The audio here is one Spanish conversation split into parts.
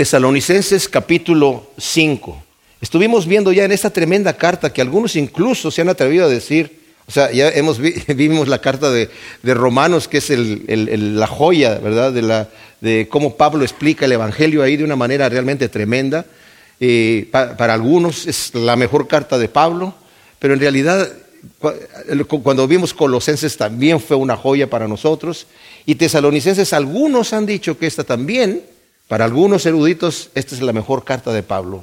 Tesalonicenses capítulo 5. Estuvimos viendo ya en esta tremenda carta que algunos incluso se han atrevido a decir, o sea, ya hemos vimos la carta de, Romanos, que es la joya, ¿verdad? De, cómo Pablo explica el Evangelio ahí de una manera realmente tremenda. Eh, para algunos es la mejor carta de Pablo, pero en realidad cuando vimos Colosenses también fue una joya para nosotros. Y Tesalonicenses, algunos han dicho que esta también, para algunos eruditos, esta es la mejor carta de Pablo.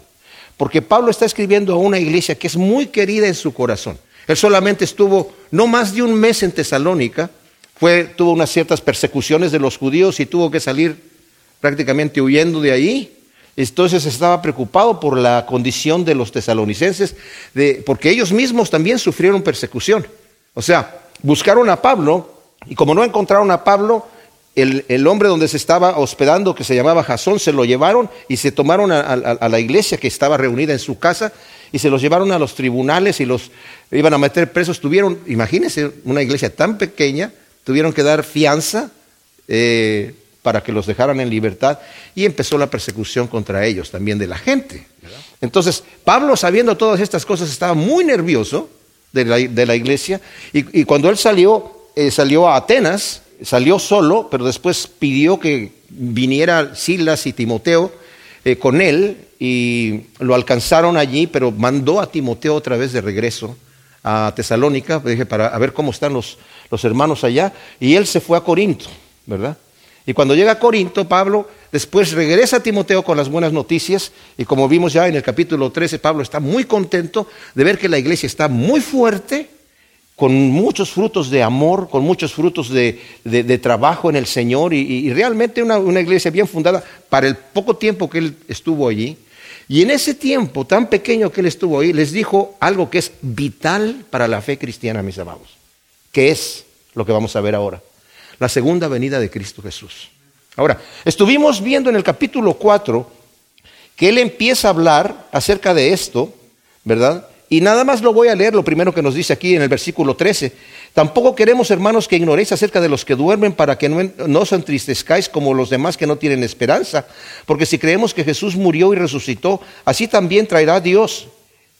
Porque Pablo está escribiendo a una iglesia que es muy querida en su corazón. Él solamente estuvo no más de un mes en Tesalónica, tuvo unas ciertas persecuciones de los judíos y tuvo que salir prácticamente huyendo de ahí. Entonces estaba preocupado por la condición de los tesalonicenses, porque ellos mismos también sufrieron persecución. O sea, buscaron a Pablo y como no encontraron a Pablo, el, hombre donde se estaba hospedando, que se llamaba Jasón, se lo llevaron y se tomaron a, la iglesia que estaba reunida en su casa y se los llevaron a los tribunales y los iban a meter presos. Tuvieron, imagínense, una iglesia tan pequeña, tuvieron que dar fianza eh, para que los dejaran en libertad y empezó la persecución contra ellos también de la gente. Entonces, Pablo, sabiendo todas estas cosas, estaba muy nervioso de la, iglesia y, cuando él salió, eh, salió a Atenas salió solo, pero después pidió que viniera Silas y Timoteo eh, con él y lo alcanzaron allí, pero mandó a Timoteo otra vez de regreso a Tesalónica, dije, para ver cómo están los, los hermanos allá, y él se fue a Corinto, ¿verdad? Y cuando llega a Corinto, Pablo después regresa a Timoteo con las buenas noticias, y como vimos ya en el capítulo 13, Pablo está muy contento de ver que la iglesia está muy fuerte, con muchos frutos de amor, con muchos frutos de, trabajo en el Señor y, realmente una, una, iglesia bien fundada para el poco tiempo que él estuvo allí. Y en ese tiempo tan pequeño que él estuvo ahí, les dijo algo que es vital para la fe cristiana, mis amados, que es lo que vamos a ver ahora, la segunda venida de Cristo Jesús. Ahora, estuvimos viendo en el capítulo 4 que él empieza a hablar acerca de esto, ¿verdad? Y nada más lo voy a leer, lo primero que nos dice aquí en el versículo 13. Tampoco queremos, hermanos, que ignoréis acerca de los que duermen para que no, os entristezcáis como los demás que no tienen esperanza. Porque si creemos que Jesús murió y resucitó, así también traerá Dios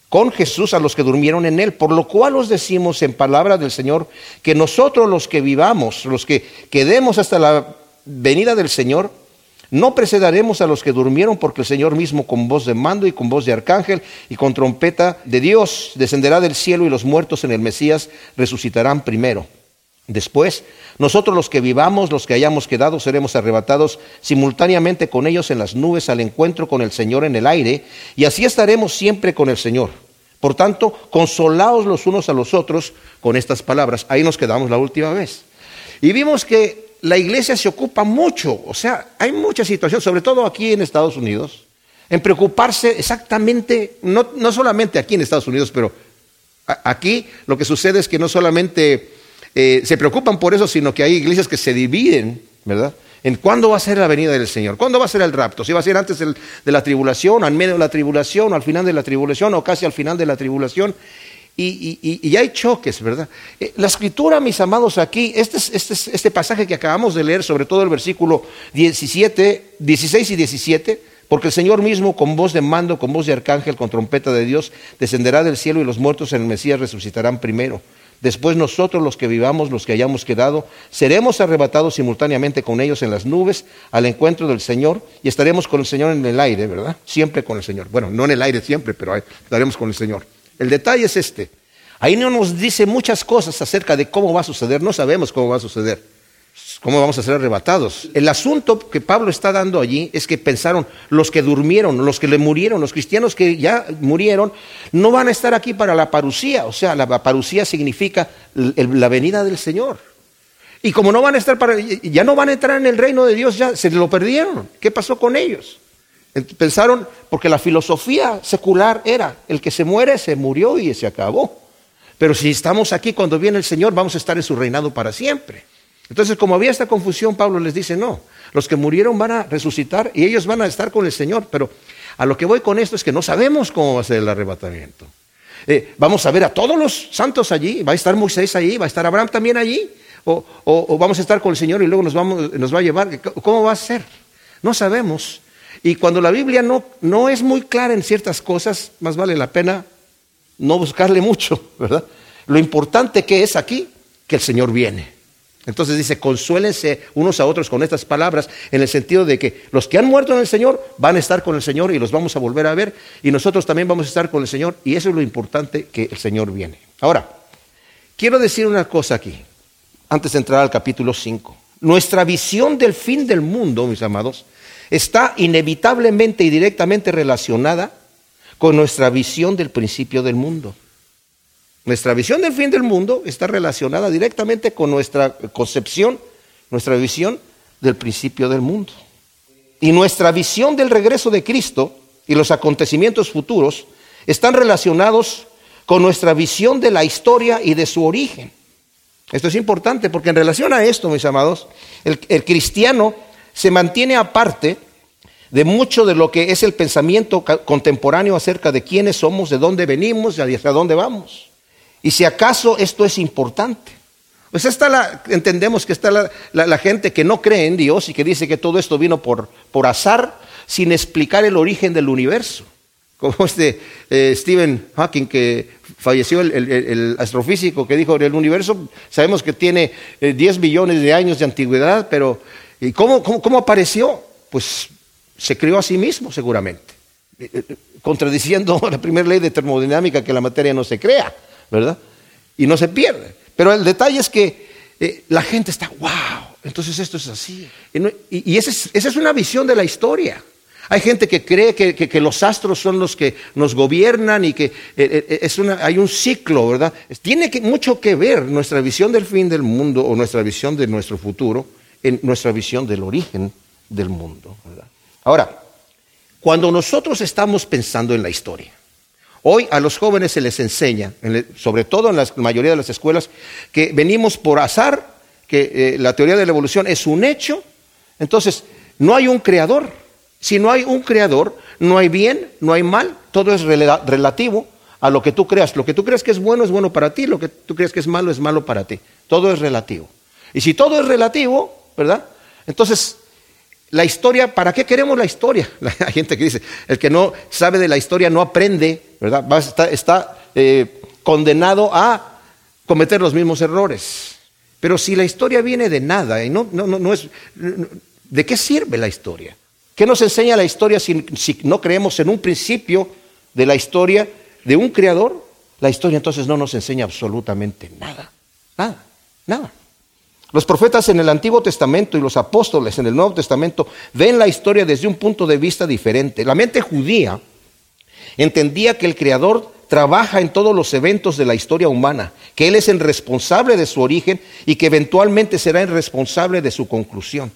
con Jesús a los que durmieron en él. Por lo cual os decimos en palabra del Señor que nosotros los que vivamos, los que quedemos hasta la venida del Señor, no precederemos a los que durmieron porque el Señor mismo con voz de mando y con voz de arcángel y con trompeta de Dios descenderá del cielo y los muertos en el Mesías resucitarán primero. Después, nosotros los que vivamos, los que hayamos quedado, seremos arrebatados simultáneamente con ellos en las nubes al encuentro con el Señor en el aire, y así estaremos siempre con el Señor. Por tanto, consolaos los unos a los otros con estas palabras. Ahí nos quedamos la última vez. Y vimos que la iglesia se ocupa mucho, o sea, hay mucha situación, sobre todo aquí en Estados Unidos, en preocuparse exactamente, no, no solamente aquí en Estados Unidos, pero aquí lo que sucede es que no solamente eh, se preocupan por eso, sino que hay iglesias que se dividen, ¿verdad? En cuándo va a ser la venida del Señor, cuándo va a ser el rapto, si va a ser antes de la tribulación, al medio de la tribulación, o al final de la tribulación, o casi al final de la tribulación. Y, hay choques, ¿verdad? Eh, la escritura, mis amados, aquí, este, este, este, pasaje que acabamos de leer, sobre todo el versículo 17, 16 y 17, porque el Señor mismo, con voz de mando, con voz de arcángel, con trompeta de Dios, descenderá del cielo y los muertos en el Mesías resucitarán primero. Después nosotros los que vivamos, los que hayamos quedado, seremos arrebatados simultáneamente con ellos en las nubes al encuentro del Señor y estaremos con el Señor en el aire, ¿verdad? Siempre con el Señor. Bueno, no en el aire siempre, pero estaremos con el Señor. El detalle es este. Ahí no nos dice muchas cosas acerca de cómo va a suceder, no sabemos cómo va a suceder, cómo vamos a ser arrebatados. El asunto que Pablo está dando allí es que pensaron, los que durmieron, los que le murieron, los cristianos que ya murieron, no van a estar aquí para la parucía, o sea, la parucía significa la venida del Señor. Y como no van a estar para, ya no van a entrar en el reino de Dios, ya se lo perdieron. ¿Qué pasó con ellos? Pensaron, porque la filosofía secular era, el que se muere, se murió y se acabó. Pero si estamos aquí cuando viene el Señor, vamos a estar en su reinado para siempre. Entonces, como había esta confusión, Pablo les dice, no, los que murieron van a resucitar y ellos van a estar con el Señor. Pero a lo que voy con esto es que no sabemos cómo va a ser el arrebatamiento. Eh, vamos a ver a todos los santos allí, va a estar Moisés allí, va a estar Abraham también allí, o, o vamos a estar con el Señor y luego nos, vamos, nos va a llevar. ¿Cómo va a ser? No sabemos. Y cuando la Biblia no, no es muy clara en ciertas cosas, más vale la pena no buscarle mucho, ¿verdad? Lo importante que es aquí, que el Señor viene. Entonces dice, consuélense unos a otros con estas palabras, en el sentido de que los que han muerto en el Señor van a estar con el Señor y los vamos a volver a ver, y nosotros también vamos a estar con el Señor, y eso es lo importante que el Señor viene. Ahora, quiero decir una cosa aquí, antes de entrar al capítulo 5. Nuestra visión del fin del mundo, mis amados, está inevitablemente y directamente relacionada con nuestra visión del principio del mundo. Nuestra visión del fin del mundo está relacionada directamente con nuestra concepción, nuestra visión del principio del mundo. Y nuestra visión del regreso de Cristo y los acontecimientos futuros están relacionados con nuestra visión de la historia y de su origen. Esto es importante porque en relación a esto, mis amados, el, cristiano se mantiene aparte de mucho de lo que es el pensamiento contemporáneo acerca de quiénes somos, de dónde venimos y hacia dónde vamos. Y si acaso esto es importante. Pues está la, entendemos que está la, gente que no cree en Dios y que dice que todo esto vino por, por azar sin explicar el origen del universo. Como este eh, Stephen Hawking que falleció, el, astrofísico que dijo el universo, sabemos que tiene 10 eh, billones de años de antigüedad, pero ¿y cómo, cómo apareció? Pues se creó a sí mismo seguramente, eh, eh, contradiciendo la primera ley de termodinámica que la materia no se crea, ¿verdad? Y no se pierde. Pero el detalle es que eh, la gente está, wow, entonces esto es así. Y, esa, es, una visión de la historia. Hay gente que cree que, los astros son los que nos gobiernan y que es una, hay un ciclo, ¿verdad? Tiene mucho que ver nuestra visión del fin del mundo o nuestra visión de nuestro futuro en nuestra visión del origen del mundo. Ahora, cuando nosotros estamos pensando en la historia, hoy a los jóvenes se les enseña, sobre todo en la mayoría de las escuelas, que venimos por azar, que eh, la teoría de la evolución es un hecho, entonces no hay un creador. Si no hay un creador, no hay bien, no hay mal, todo es relativo a lo que tú creas. Lo que tú crees que es bueno es bueno para ti, lo que tú crees que es malo es malo para ti. Todo es relativo. Y si todo es relativo, ¿verdad? Entonces la historia, ¿para qué queremos la historia? Hay gente que dice, el que no sabe de la historia no aprende, ¿verdad? está, eh, condenado a cometer los mismos errores. Pero si la historia viene de nada, y no, no, no, es, ¿de qué sirve la historia? ¿Qué nos enseña la historia si no creemos en un principio de la historia de un creador? La historia entonces no nos enseña absolutamente nada, nada, nada. Los profetas en el Antiguo Testamento y los apóstoles en el Nuevo Testamento ven la historia desde un punto de vista diferente. La mente judía entendía que el Creador trabaja en todos los eventos de la historia humana, que Él es el responsable de su origen y que eventualmente será el responsable de su conclusión.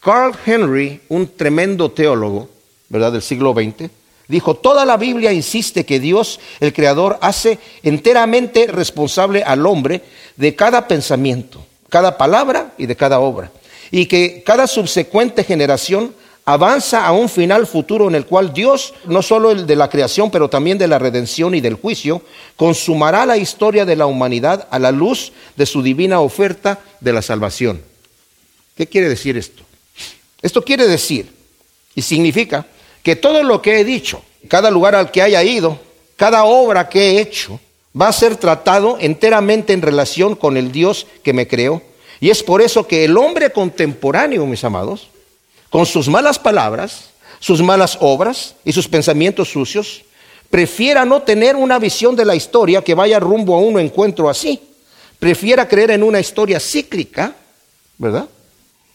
Carl Henry, un tremendo teólogo, ¿verdad?, del siglo XX, dijo, toda la Biblia insiste que Dios, el Creador, hace enteramente responsable al hombre de cada pensamiento cada palabra y de cada obra. Y que cada subsecuente generación avanza a un final futuro en el cual Dios, no solo el de la creación, pero también de la redención y del juicio, consumará la historia de la humanidad a la luz de su divina oferta de la salvación. ¿Qué quiere decir esto? Esto quiere decir y significa que todo lo que he dicho, cada lugar al que haya ido, cada obra que he hecho, va a ser tratado enteramente en relación con el Dios que me creó. Y es por eso que el hombre contemporáneo, mis amados, con sus malas palabras, sus malas obras y sus pensamientos sucios, prefiera no tener una visión de la historia que vaya rumbo a un encuentro así. Prefiera creer en una historia cíclica, ¿verdad?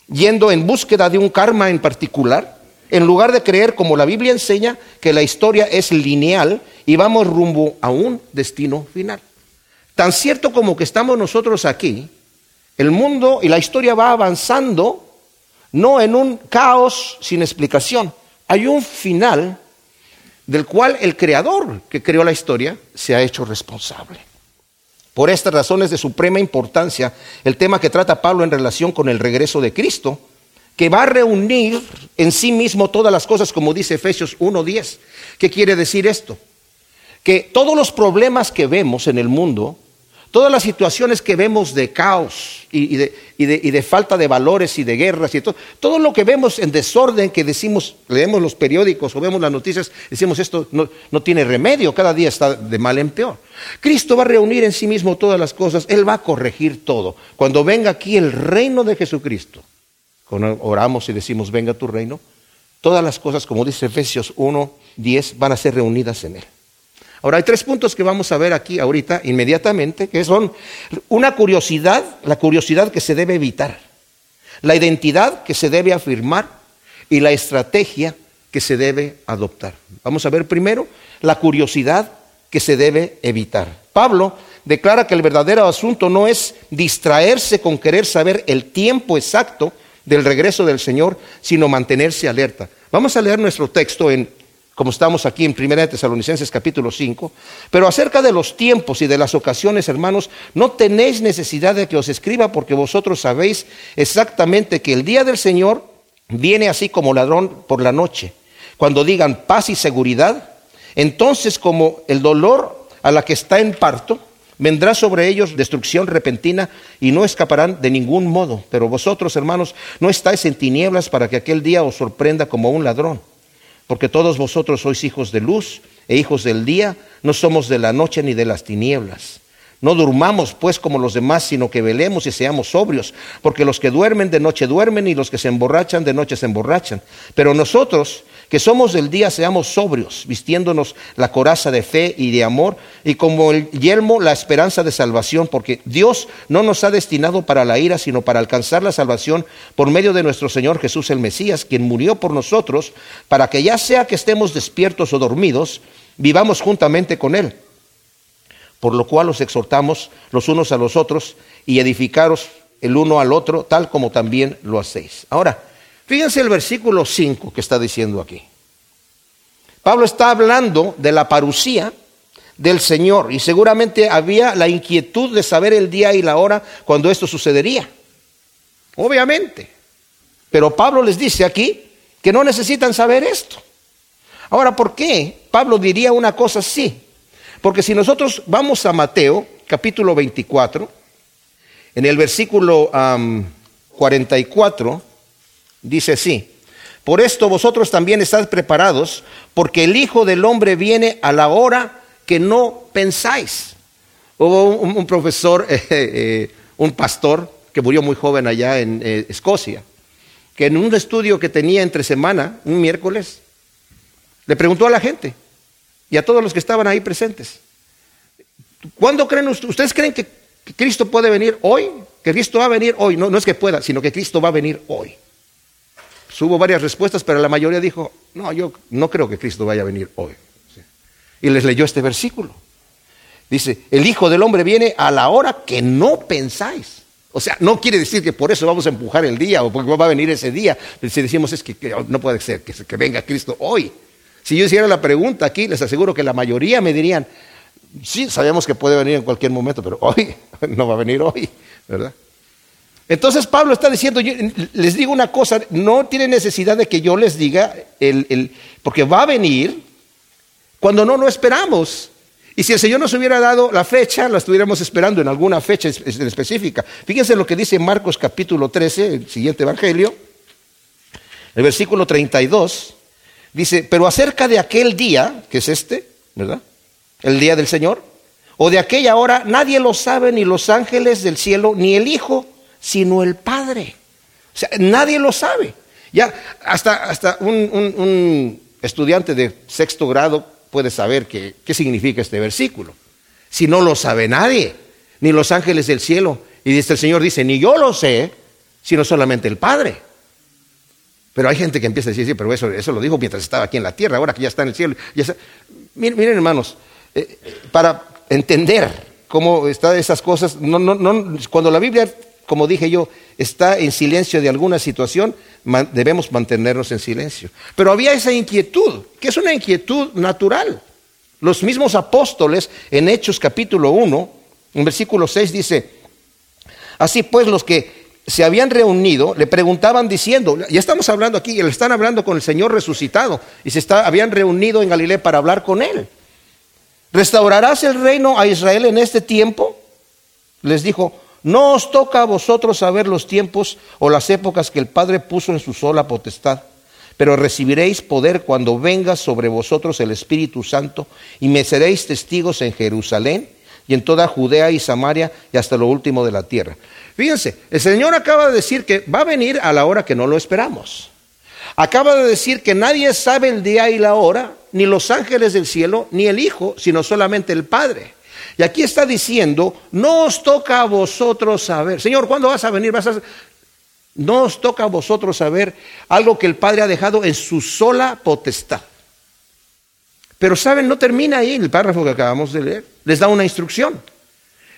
Yendo en búsqueda de un karma en particular, en lugar de creer, como la Biblia enseña, que la historia es lineal y vamos rumbo a un destino final. Tan cierto como que estamos nosotros aquí, el mundo y la historia va avanzando no en un caos sin explicación. Hay un final del cual el creador que creó la historia se ha hecho responsable. Por estas razones de suprema importancia, el tema que trata Pablo en relación con el regreso de Cristo, que va a reunir en sí mismo todas las cosas, como dice Efesios 1.10. ¿Qué quiere decir esto? Que todos los problemas que vemos en el mundo Todas las situaciones que vemos de caos y, de, falta de valores y de guerras y todo, todo lo que vemos en desorden que decimos, leemos los periódicos o vemos las noticias, decimos esto no tiene remedio, cada día está de mal en peor. Cristo va a reunir en sí mismo todas las cosas, Él va a corregir todo. Cuando venga aquí el reino de Jesucristo, cuando oramos y decimos venga tu reino, todas las cosas, como dice Efesios 1, 10, van a ser reunidas en Él. Ahora hay tres puntos que vamos a ver aquí ahorita inmediatamente, que son una curiosidad, la curiosidad que se debe evitar, la identidad que se debe afirmar y la estrategia que se debe adoptar. Vamos a ver primero la curiosidad que se debe evitar. Pablo declara que el verdadero asunto no es distraerse con querer saber el tiempo exacto del regreso del Señor, sino mantenerse alerta. Vamos a leer nuestro texto en como estamos aquí en 1 Tesalonicenses capítulo 5, pero acerca de los tiempos y de las ocasiones, hermanos, no tenéis necesidad de que os escriba porque vosotros sabéis exactamente que el día del Señor viene así como ladrón por la noche. Cuando digan paz y seguridad, entonces como el dolor a la que está en parto, vendrá sobre ellos destrucción repentina y no escaparán de ningún modo. Pero vosotros, hermanos, no estáis en tinieblas para que aquel día os sorprenda como un ladrón porque todos vosotros sois hijos de luz e hijos del día, no somos de la noche ni de las tinieblas. No durmamos pues como los demás, sino que velemos y seamos sobrios, porque los que duermen de noche duermen y los que se emborrachan de noche se emborrachan. Pero nosotros, que somos del día, seamos sobrios, vistiéndonos la coraza de fe y de amor, y como el yelmo la esperanza de salvación, porque Dios no nos ha destinado para la ira, sino para alcanzar la salvación por medio de nuestro Señor Jesús el Mesías, quien murió por nosotros, para que ya sea que estemos despiertos o dormidos, vivamos juntamente con Él por lo cual os exhortamos los unos a los otros y edificaros el uno al otro, tal como también lo hacéis. Ahora, fíjense el versículo 5 que está diciendo aquí. Pablo está hablando de la parucía del Señor y seguramente había la inquietud de saber el día y la hora cuando esto sucedería. Obviamente. Pero Pablo les dice aquí que no necesitan saber esto. Ahora, ¿por qué Pablo diría una cosa así? Porque si nosotros vamos a Mateo, capítulo 24, en el versículo 44, dice así, por esto vosotros también estáis preparados, porque el Hijo del Hombre viene a la hora que no pensáis. Hubo un, profesor, eh, eh, un pastor, que murió muy joven allá en eh, Escocia, que en un estudio que tenía entre semana, un miércoles, le preguntó a la gente, y a todos los que estaban ahí presentes. ¿Cuándo creen ustedes? ¿Ustedes creen que Cristo puede venir hoy? ¿Que Cristo va a venir hoy? No, no es que pueda, sino que Cristo va a venir hoy. Pues hubo varias respuestas, pero la mayoría dijo, no, yo no creo que Cristo vaya a venir hoy. Y les leyó este versículo. Dice, el Hijo del Hombre viene a la hora que no pensáis. O sea, no quiere decir que por eso vamos a empujar el día o porque va a venir ese día. Si decimos es que, no puede ser que venga Cristo hoy. Si yo hiciera la pregunta aquí, les aseguro que la mayoría me dirían, sí, sabemos que puede venir en cualquier momento, pero hoy no va a venir hoy, ¿verdad? Entonces Pablo está diciendo, les digo una cosa, no tiene necesidad de que yo les diga, el, porque va a venir cuando no lo esperamos. Y si el Señor nos hubiera dado la fecha, la estuviéramos esperando en alguna fecha específica. Fíjense lo que dice Marcos capítulo 13, el siguiente evangelio, el versículo 32. Dice, pero acerca de aquel día, que es este, ¿verdad? El día del Señor, o de aquella hora, nadie lo sabe, ni los ángeles del cielo, ni el Hijo, sino el Padre. O sea, nadie lo sabe. Ya, hasta, hasta un, estudiante de sexto grado puede saber qué significa este versículo. Si no lo sabe nadie, ni los ángeles del cielo. Y dice el Señor dice, ni yo lo sé, sino solamente el Padre. Pero hay gente que empieza a decir, sí, pero eso, eso lo dijo mientras estaba aquí en la tierra, ahora que ya está en el cielo. Miren, hermanos, eh, para entender cómo están esas cosas, cuando la Biblia, como dije yo, está en silencio de alguna situación, debemos mantenernos en silencio. Pero había esa inquietud, que es una inquietud natural. Los mismos apóstoles en Hechos capítulo 1, en versículo 6 dice, así pues los que se habían reunido, le preguntaban diciendo, ya estamos hablando aquí, le están hablando con el Señor resucitado, y se está, habían reunido en Galilea para hablar con él. ¿Restaurarás el reino a Israel en este tiempo? les dijo, no os toca a vosotros saber los tiempos o las épocas que el Padre puso en su sola potestad, pero recibiréis poder cuando venga sobre vosotros el Espíritu Santo y me seréis testigos en Jerusalén y en toda Judea y Samaria y hasta lo último de la tierra. Fíjense, el Señor acaba de decir que va a venir a la hora que no lo esperamos. Acaba de decir que nadie sabe el día y la hora, ni los ángeles del cielo, ni el Hijo, sino solamente el Padre. Y aquí está diciendo, no os toca a vosotros saber. Señor, ¿cuándo vas a venir? Vas a... No os toca a vosotros saber algo que el Padre ha dejado en su sola potestad. Pero saben, no termina ahí el párrafo que acabamos de leer. Les da una instrucción.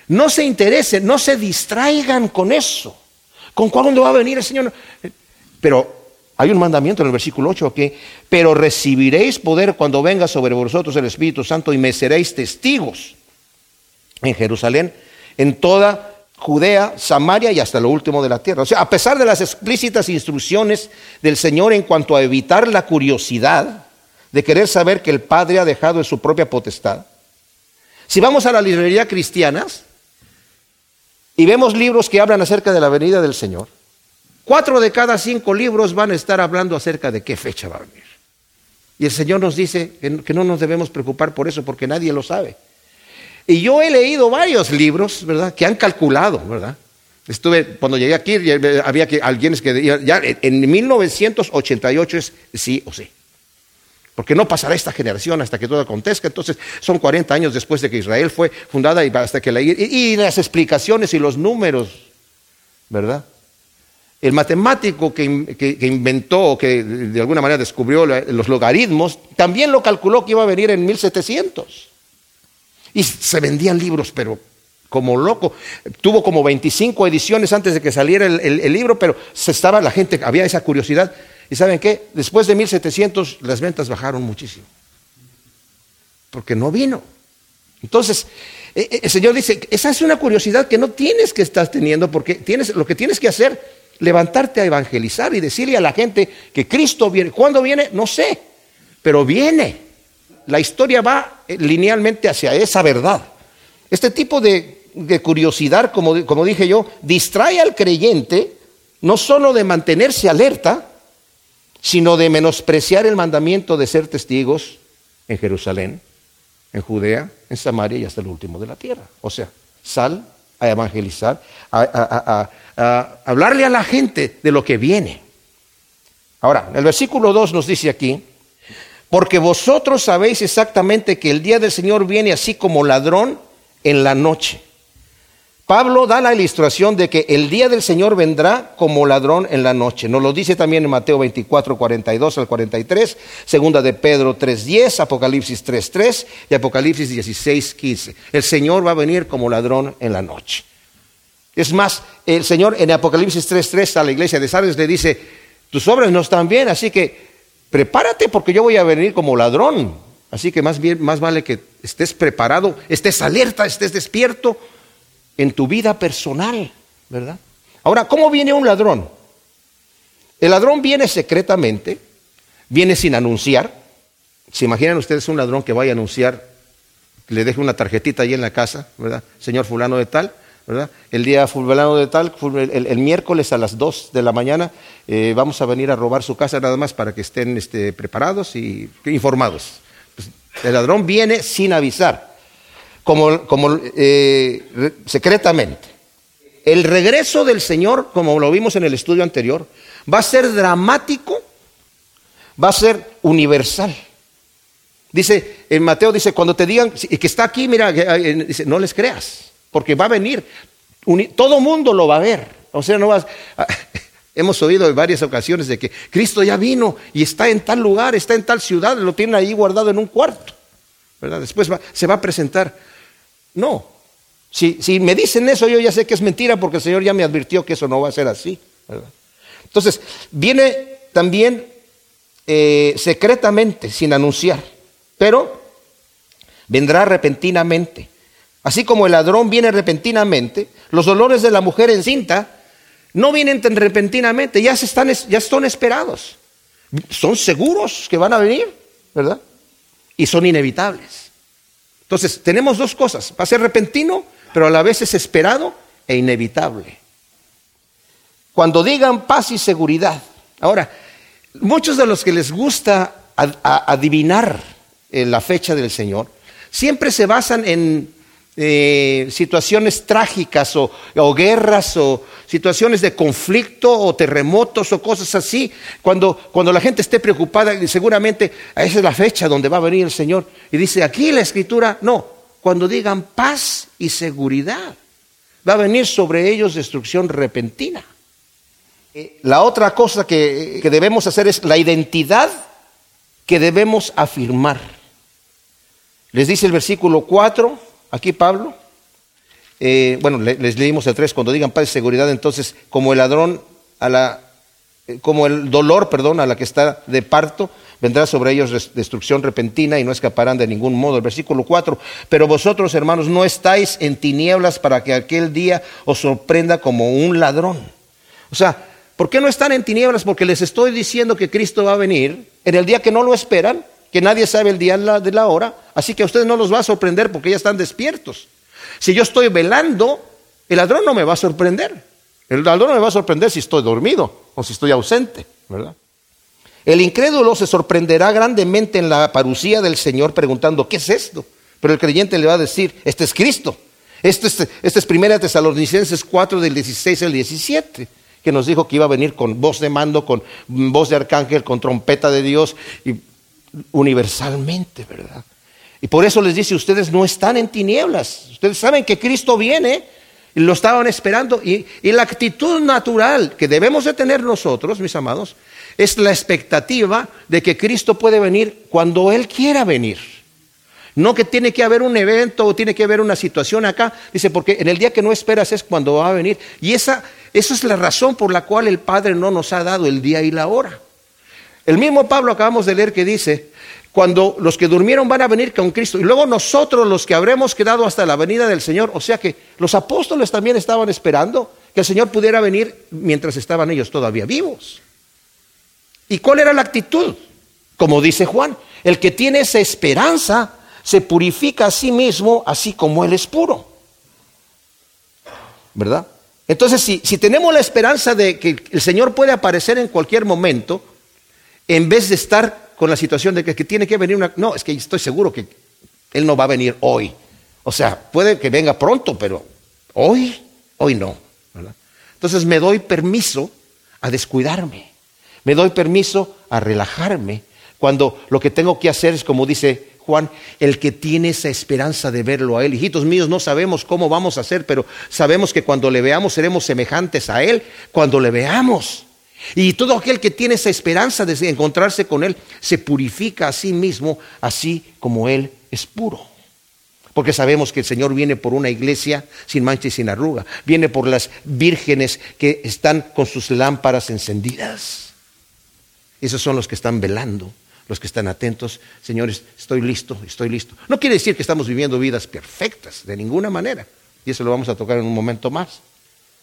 No se interesen, no se distraigan con eso. ¿Con cuándo va a venir el Señor? Pero hay un mandamiento en el versículo 8 que, pero recibiréis poder cuando venga sobre vosotros el Espíritu Santo y me seréis testigos en Jerusalén, en toda Judea, Samaria y hasta lo último de la tierra. O sea, a pesar de las explícitas instrucciones del Señor en cuanto a evitar la curiosidad de querer saber que el Padre ha dejado en su propia potestad, si vamos a la librería cristianas y vemos libros que hablan acerca de la venida del Señor, cuatro de cada cinco libros van a estar hablando acerca de qué fecha va a venir. Y el Señor nos dice que no nos debemos preocupar por eso porque nadie lo sabe. Y yo he leído varios libros, ¿verdad?, que han calculado, ¿verdad? Estuve, cuando llegué aquí, había que, alguien que ya en 1988 es sí o sí. Porque no pasará esta generación hasta que todo acontezca. Entonces, son 40 años después de que Israel fue fundada y hasta que la. Y, las explicaciones y los números, ¿verdad? El matemático que, que, inventó, que de alguna manera descubrió los logaritmos, también lo calculó que iba a venir en 1700. Y se vendían libros, pero como loco. Tuvo como 25 ediciones antes de que saliera el, libro, pero se estaba la gente, había esa curiosidad. ¿Y saben qué? Después de 1700 las ventas bajaron muchísimo. Porque no vino. Entonces, e, e, el Señor dice, esa es una curiosidad que no tienes que estar teniendo, porque tienes, lo que tienes que hacer, levantarte a evangelizar y decirle a la gente que Cristo viene. ¿Cuándo viene? No sé, pero viene la historia va eh, linealmente hacia esa verdad. Este tipo de, curiosidad, como, como dije yo, distrae al creyente no solo de mantenerse alerta, sino de menospreciar el mandamiento de ser testigos en Jerusalén, en Judea, en Samaria y hasta el último de la tierra. O sea, sal a evangelizar, a, hablarle a la gente de lo que viene. Ahora, el versículo 2 nos dice aquí, porque vosotros sabéis exactamente que el día del Señor viene así como ladrón en la noche. Pablo da la ilustración de que el día del Señor vendrá como ladrón en la noche. Nos lo dice también en Mateo 24, 42 al 43, segunda de Pedro 3, 10, Apocalipsis 3, 3 y Apocalipsis 16, 15. El Señor va a venir como ladrón en la noche. Es más, el Señor en Apocalipsis 3, 3 a la iglesia de Sardes le dice, tus obras no están bien, así que prepárate porque yo voy a venir como ladrón. Así que más bien, más vale que estés preparado, estés alerta, estés despierto en tu vida personal, ¿verdad? Ahora, ¿cómo viene un ladrón? El ladrón viene secretamente, viene sin anunciar. ¿Se imaginan ustedes un ladrón que vaya a anunciar, le deje una tarjetita ahí en la casa, ¿verdad? Señor fulano de tal, el día fulano de tal, el, miércoles a las 2 de la mañana, eh, vamos a venir a robar su casa nada más para que estén este, preparados y informados. Pues, el ladrón viene sin avisar, como, eh, secretamente. El regreso del Señor, como lo vimos en el estudio anterior, va a ser dramático, va a ser universal. Dice, en Mateo dice, cuando te digan que está aquí, mira, no les creas porque va a venir. Todo mundo lo va a ver. O sea, no vas. Hemos oído en varias ocasiones de que Cristo ya vino y está en tal lugar, está en tal ciudad, lo tienen ahí guardado en un cuarto. ¿verdad? Después se va a presentar. No. Si, me dicen eso, yo ya sé que es mentira porque el Señor ya me advirtió que eso no va a ser así. Entonces, viene también eh, secretamente, sin anunciar, pero vendrá repentinamente. Así como el ladrón viene repentinamente, los dolores de la mujer encinta no vienen tan repentinamente, ya, están, ya son esperados. Son seguros que van a venir, ¿verdad? Y son inevitables. Entonces, tenemos dos cosas. Va a ser repentino, pero a la vez es esperado e inevitable. Cuando digan paz y seguridad. Ahora, muchos de los que les gusta adivinar eh, la fecha del Señor, siempre se basan en eh, situaciones trágicas o, guerras o situaciones de conflicto o terremotos o cosas así. Cuando, cuando la gente esté preocupada, seguramente esa es la fecha donde va a venir el Señor. Y dice aquí la escritura, no, cuando digan paz y seguridad, va a venir sobre ellos destrucción repentina. Eh, la otra cosa que, que debemos hacer es la identidad que debemos afirmar. Les dice el versículo 4 aquí Pablo, eh, bueno, les leímos el 3, cuando digan paz y seguridad, entonces como el ladrón a la, eh, como el dolor, perdón, a la que está de parto, vendrá sobre ellos destrucción repentina y no escaparán de ningún modo. El versículo 4, pero vosotros hermanos no estáis en tinieblas para que aquel día os sorprenda como un ladrón. O sea, ¿por qué no están en tinieblas? Porque les estoy diciendo que Cristo va a venir en el día que no lo esperan que nadie sabe el día de la hora, así que a ustedes no los va a sorprender porque ya están despiertos. Si yo estoy velando, el ladrón no me va a sorprender. El ladrón me va a sorprender si estoy dormido o si estoy ausente, ¿verdad? El incrédulo se sorprenderá grandemente en la parucía del Señor preguntando, ¿qué es esto? Pero el creyente le va a decir, este es Cristo. Este, este, este es Primera Tesalonicenses 4 del 16 al 17 que nos dijo que iba a venir con voz de mando, con voz de arcángel, con trompeta de Dios y universalmente, ¿verdad? Y por eso les dice, ustedes no están en tinieblas, ustedes saben que Cristo viene y lo estaban esperando. Y, la actitud natural que debemos de tener nosotros, mis amados, es la expectativa de que Cristo puede venir cuando Él quiera venir. No que tiene que haber un evento o tiene que haber una situación acá. Dice, porque en el día que no esperas es cuando va a venir. Y esa, esa es la razón por la cual el Padre no nos ha dado el día y la hora. El mismo Pablo acabamos de leer que dice, cuando los que durmieron van a venir con Cristo y luego nosotros los que habremos quedado hasta la venida del Señor, o sea que los apóstoles también estaban esperando que el Señor pudiera venir mientras estaban ellos todavía vivos. ¿Y cuál era la actitud? Como dice Juan, el que tiene esa esperanza se purifica a sí mismo así como Él es puro. ¿Verdad? Entonces, si, si tenemos la esperanza de que el Señor puede aparecer en cualquier momento, en vez de estar con la situación de que, tiene que venir una... No, es que estoy seguro que Él no va a venir hoy. O sea, puede que venga pronto, pero hoy, hoy no. Entonces me doy permiso a descuidarme. Me doy permiso a relajarme. Cuando lo que tengo que hacer es, como dice Juan, el que tiene esa esperanza de verlo a Él. Hijitos míos, no sabemos cómo vamos a hacer, pero sabemos que cuando le veamos seremos semejantes a Él. Cuando le veamos. Y todo aquel que tiene esa esperanza de encontrarse con Él se purifica a sí mismo, así como Él es puro. Porque sabemos que el Señor viene por una iglesia sin mancha y sin arruga. Viene por las vírgenes que están con sus lámparas encendidas. Esos son los que están velando, los que están atentos. Señores, estoy listo, estoy listo. No quiere decir que estamos viviendo vidas perfectas, de ninguna manera. Y eso lo vamos a tocar en un momento más.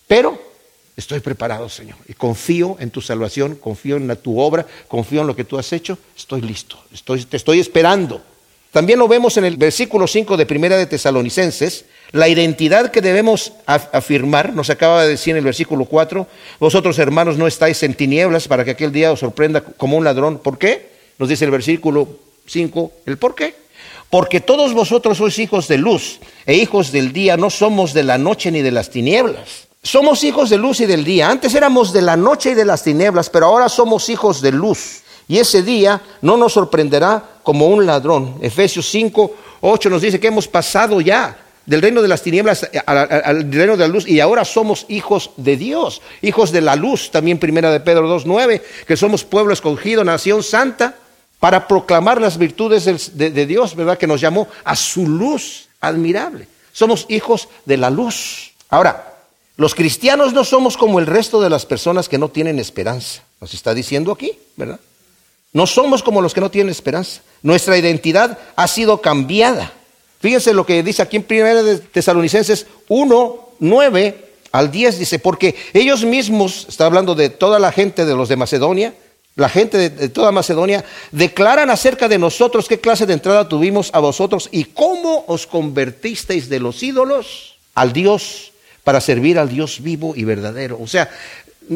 Pero Estoy preparado, Señor. Y confío en tu salvación, confío en tu obra, confío en lo que tú has hecho. Estoy listo, estoy, te estoy esperando. También lo vemos en el versículo 5 de Primera de Tesalonicenses, la identidad que debemos afirmar, nos acaba de decir en el versículo 4, vosotros hermanos no estáis en tinieblas para que aquel día os sorprenda como un ladrón. ¿Por qué? Nos dice el versículo 5, el por qué. Porque todos vosotros sois hijos de luz e hijos del día, no somos de la noche ni de las tinieblas. Somos hijos de luz y del día. Antes éramos de la noche y de las tinieblas, pero ahora somos hijos de luz. Y ese día no nos sorprenderá como un ladrón. Efesios 5, 8 nos dice que hemos pasado ya del reino de las tinieblas al, reino de la luz y ahora somos hijos de Dios, hijos de la luz. También primera de Pedro 2, 9, que somos pueblo escogido, nación santa, para proclamar las virtudes de, de Dios, ¿verdad? Que nos llamó a su luz admirable. Somos hijos de la luz. Ahora, los cristianos no somos como el resto de las personas que no tienen esperanza. Nos está diciendo aquí, ¿verdad? No somos como los que no tienen esperanza. Nuestra identidad ha sido cambiada. Fíjense lo que dice aquí en 1 Tesalonicenses 1, 9 al 10. Dice, porque ellos mismos, está hablando de toda la gente de los de Macedonia, la gente de, de toda Macedonia, declaran acerca de nosotros qué clase de entrada tuvimos a vosotros y cómo os convertisteis de los ídolos al Dios para servir al Dios vivo y verdadero. O sea,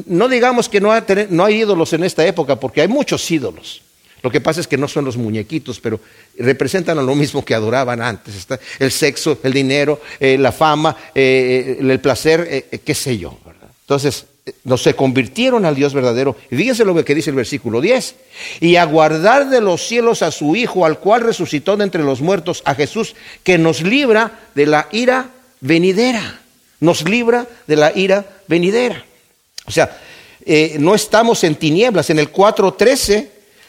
no digamos que no hay, ídolos en esta época, porque hay muchos ídolos. Lo que pasa es que no son los muñequitos, pero representan a lo mismo que adoraban antes. El sexo, el dinero, eh, la fama, eh, el placer, eh, qué sé yo. Entonces, no se convirtieron al Dios verdadero. Y fíjense lo que dice el versículo 10. Y a guardar de los cielos a su Hijo, al cual resucitó de entre los muertos, a Jesús, que nos libra de la ira venidera. Nos libra de la ira venidera. O sea, no estamos en tinieblas. En el 4.13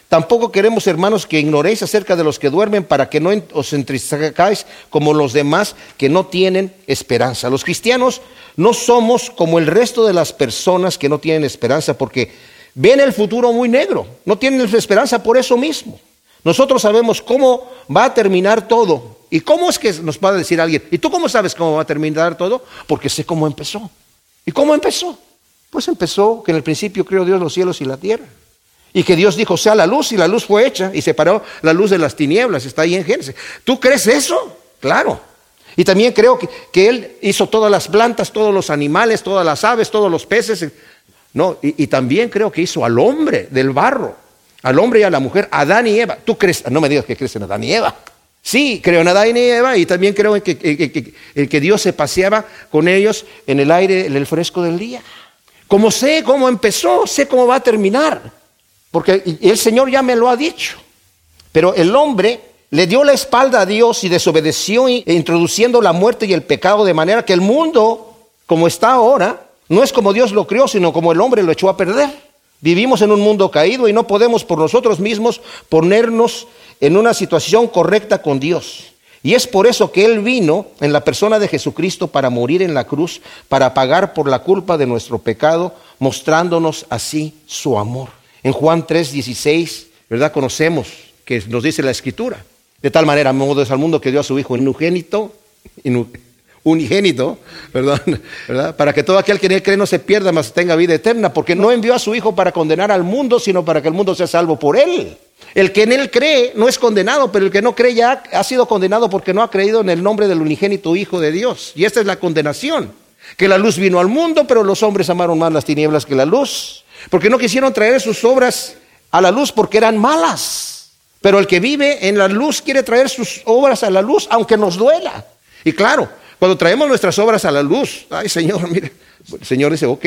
Tampoco queremos, hermanos, que ignoréis acerca de los que duermen para que no os entristezcáis como los demás que no tienen esperanza. Los cristianos no somos como el resto de las personas que no tienen esperanza porque ven el futuro muy negro. No tienen esperanza por eso mismo. Nosotros sabemos cómo va a terminar todo. ¿Y cómo es que nos a decir alguien? ¿Y tú cómo sabes cómo va a terminar todo? Porque sé cómo empezó. ¿Y cómo empezó? Pues empezó que en el principio creó Dios los cielos y la tierra. Y que Dios dijo, sea la luz, y la luz fue hecha, y separó la luz de las tinieblas, está ahí en Génesis. ¿Tú crees eso? Claro. Y también creo que, Él hizo todas las plantas, todos los animales, todas las aves, todos los peces. No, y, también creo que hizo al hombre del barro, al hombre y a la mujer, Adán y Eva. ¿Tú crees? No me digas que crees en Adán y Eva. Sí, creo en Adán y Eva y también creo en que, que Dios se paseaba con ellos en el aire, en el fresco del día. Como sé cómo empezó, sé cómo va a terminar. Porque el Señor ya me lo ha dicho. Pero el hombre le dio la espalda a Dios y desobedeció introduciendo la muerte y el pecado de manera que el mundo, como está ahora, no es como Dios lo creó, sino como el hombre lo echó a perder. Vivimos en un mundo caído y no podemos por nosotros mismos ponernos en una situación correcta con Dios. Y es por eso que Él vino en la persona de Jesucristo para morir en la cruz, para pagar por la culpa de nuestro pecado, mostrándonos así su amor. En Juan 3, 16, ¿verdad? Conocemos que nos dice la escritura. De tal manera modo es al mundo que dio a su Hijo unigénito, unigénito, perdón, ¿verdad? Para que todo aquel que en él cree no se pierda, mas tenga vida eterna, porque no envió a su Hijo para condenar al mundo, sino para que el mundo sea salvo por él. El que en él cree no es condenado, pero el que no cree ya ha sido condenado porque no ha creído en el nombre del unigénito Hijo de Dios. Y esta es la condenación, que la luz vino al mundo, pero los hombres amaron más las tinieblas que la luz porque no quisieron traer sus obras a la luz porque eran malas. Pero el que vive en la luz quiere traer sus obras a la luz, aunque nos duela. Y claro, cuando traemos nuestras obras a la luz, ay Señor, mire, el Señor dice, ok,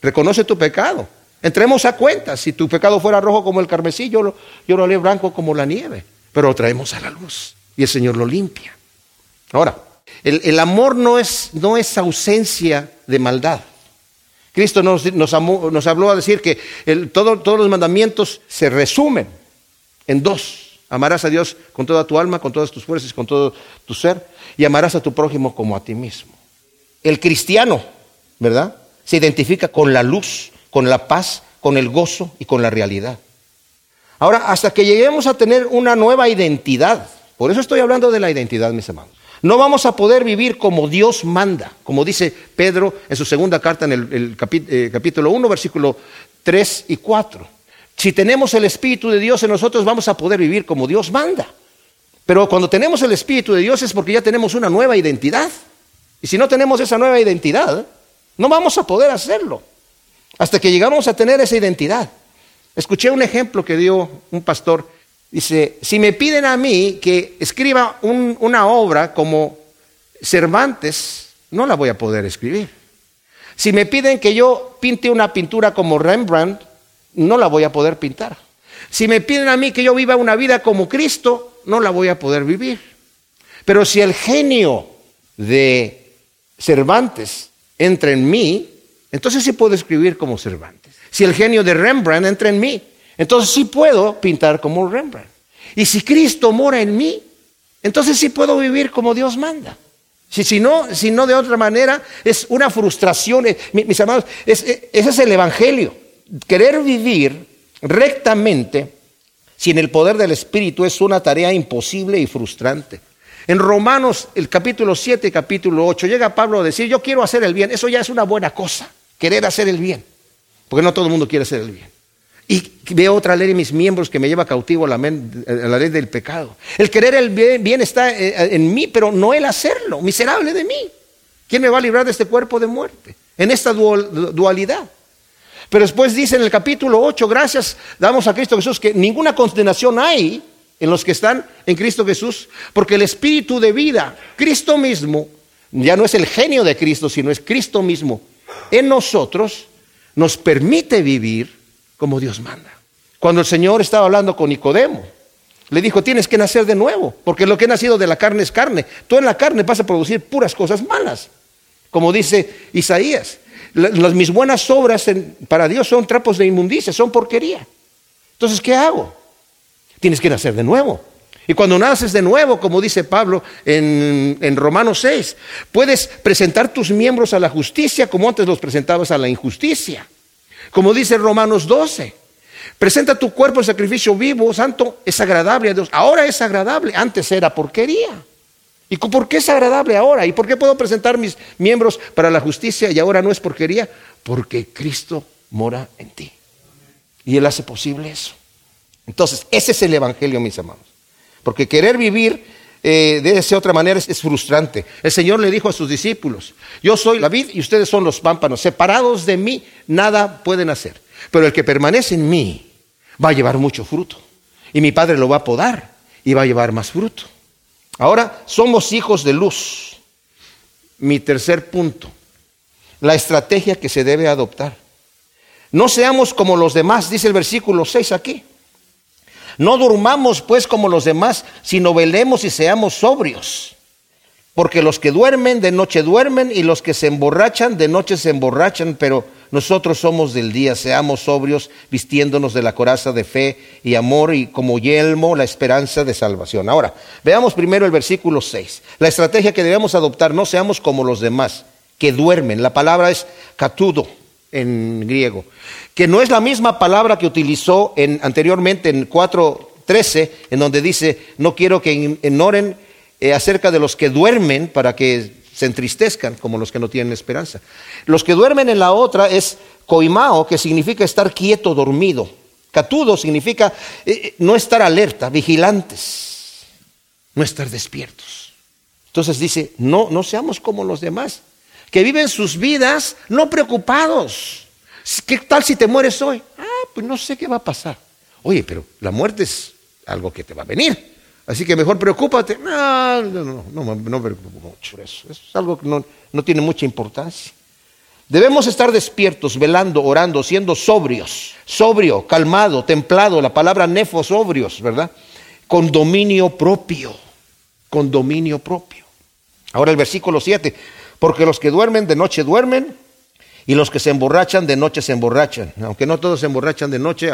reconoce tu pecado. Entremos a cuenta, si tu pecado fuera rojo como el carmesí, yo lo, yo haré blanco como la nieve. Pero lo traemos a la luz y el Señor lo limpia. Ahora, el, amor no es, no es ausencia de maldad. Cristo nos, habló a decir que todos los mandamientos se resumen en dos. Amarás a Dios con toda tu alma, con todas tus fuerzas, con todo tu ser, y amarás a tu prójimo como a ti mismo. El cristiano, ¿verdad? Se identifica con la luz, con la paz, con el gozo y con la realidad. Ahora, hasta que lleguemos a tener una nueva identidad, por eso estoy hablando de la identidad, mis hermanos. No vamos a poder vivir como Dios manda, como dice Pedro en su segunda carta en el, eh, capítulo 1, versículo 3 y 4. Si tenemos el Espíritu de Dios en nosotros, vamos a poder vivir como Dios manda. Pero cuando tenemos el Espíritu de Dios es porque ya tenemos una nueva identidad. Y si no tenemos esa nueva identidad, no vamos a poder hacerlo. Hasta que llegamos a tener esa identidad. Escuché un ejemplo que dio un pastor Dice, si me piden a mí que escriba una obra como Cervantes, no la voy a poder escribir. Si me piden que yo pinte una pintura como Rembrandt, no la voy a poder pintar. Si me piden a mí que yo viva una vida como Cristo, no la voy a poder vivir. Pero si el genio de Cervantes entra en mí, entonces sí puedo escribir como Cervantes. Si el genio de Rembrandt entra en mí, entonces sí puedo pintar como Rembrandt. Y si Cristo mora en mí, entonces sí puedo vivir como Dios manda. Si, no, si no de otra manera, es una frustración. Eh, mis hermanos, eh, ese es el Evangelio. Querer vivir rectamente sin el poder del Espíritu es una tarea imposible y frustrante. En Romanos, el capítulo 7, capítulo 8, llega Pablo a decir, yo quiero hacer el bien. Eso ya es una buena cosa, querer hacer el bien. Porque no todo el mundo quiere hacer el bien. Y veo otra ley en mis miembros que me lleva cautivo a la, ley del pecado. El querer el bien, está eh, en mí, pero no el hacerlo. Miserable de mí. ¿Quién me va a librar de este cuerpo de muerte? En esta dualidad. Pero después dice en el capítulo 8, gracias damos a Cristo Jesús, que ninguna condenación hay en los que están en Cristo Jesús, porque el espíritu de vida, Cristo mismo, ya no es el genio de Cristo, sino es Cristo mismo, en nosotros nos permite vivir como Dios manda. Cuando el Señor estaba hablando con Nicodemo, le dijo, tienes que nacer de nuevo, porque lo que ha nacido de la carne es carne. Tú en la carne vas a producir puras cosas malas, como dice Isaías. Las, mis buenas obras para Dios son trapos de inmundicia, son porquería. Entonces, ¿qué hago? Tienes que nacer de nuevo. Y cuando naces de nuevo, como dice Pablo en, en, Romanos 6, puedes presentar tus miembros a la justicia como antes los presentabas a la injusticia. Como dice Romanos 12, Presenta tu cuerpo en sacrificio vivo, santo, es agradable a Dios. Ahora es agradable, antes era porquería. ¿Y por qué es agradable ahora? ¿Y por qué puedo presentar mis miembros para la justicia y ahora no es porquería? Porque Cristo mora en ti. Y Él hace posible eso. Entonces, ese es el Evangelio, mis hermanos. Porque querer vivir eh, de esa otra manera es, es, frustrante. El Señor le dijo a sus discípulos, yo soy la vid y ustedes son los pámpanos. Separados de mí, nada pueden hacer. Pero el que permanece en mí va a llevar mucho fruto. Y mi Padre lo va a podar y va a llevar más fruto. Ahora somos hijos de luz. Mi tercer punto, la estrategia que se debe adoptar. No seamos como los demás, dice el versículo 6 aquí. No durmamos pues como los demás, sino velemos y seamos sobrios. Porque los que duermen de noche duermen y los que se emborrachan de noche se emborrachan, pero nosotros somos del día, seamos sobrios, vistiéndonos de la coraza de fe y amor y como yelmo la esperanza de salvación. Ahora, veamos primero el versículo 6. La estrategia que debemos adoptar, no seamos como los demás, que duermen. La palabra es catudo en griego, que no es la misma palabra que utilizó en, anteriormente en 4.13, en donde dice, no quiero que ignoren eh, acerca de los que duermen para que se entristezcan como los que no tienen esperanza. Los que duermen en la otra es coimao, que significa estar quieto, dormido. Catudo significa eh, eh, no estar alerta, vigilantes, no estar despiertos. Entonces dice, no, no seamos como los demás, que viven sus vidas no preocupados. ¿Qué tal si te mueres hoy? Ah, pues no sé qué va a pasar. Oye, pero la muerte es algo que te va a venir. Así que mejor preocúpate. No, no, no, no, preocupo mucho eso. Eso es algo que no, no tiene mucha importancia. Debemos estar despiertos, velando, orando, siendo sobrios, sobrio, calmado, templado, la palabra nefo, sobrios, ¿verdad? Con dominio propio, con dominio propio. Ahora el versículo 7, porque los que duermen de noche duermen y los que se emborrachan de noche se emborrachan. Aunque no todos se emborrachan de noche,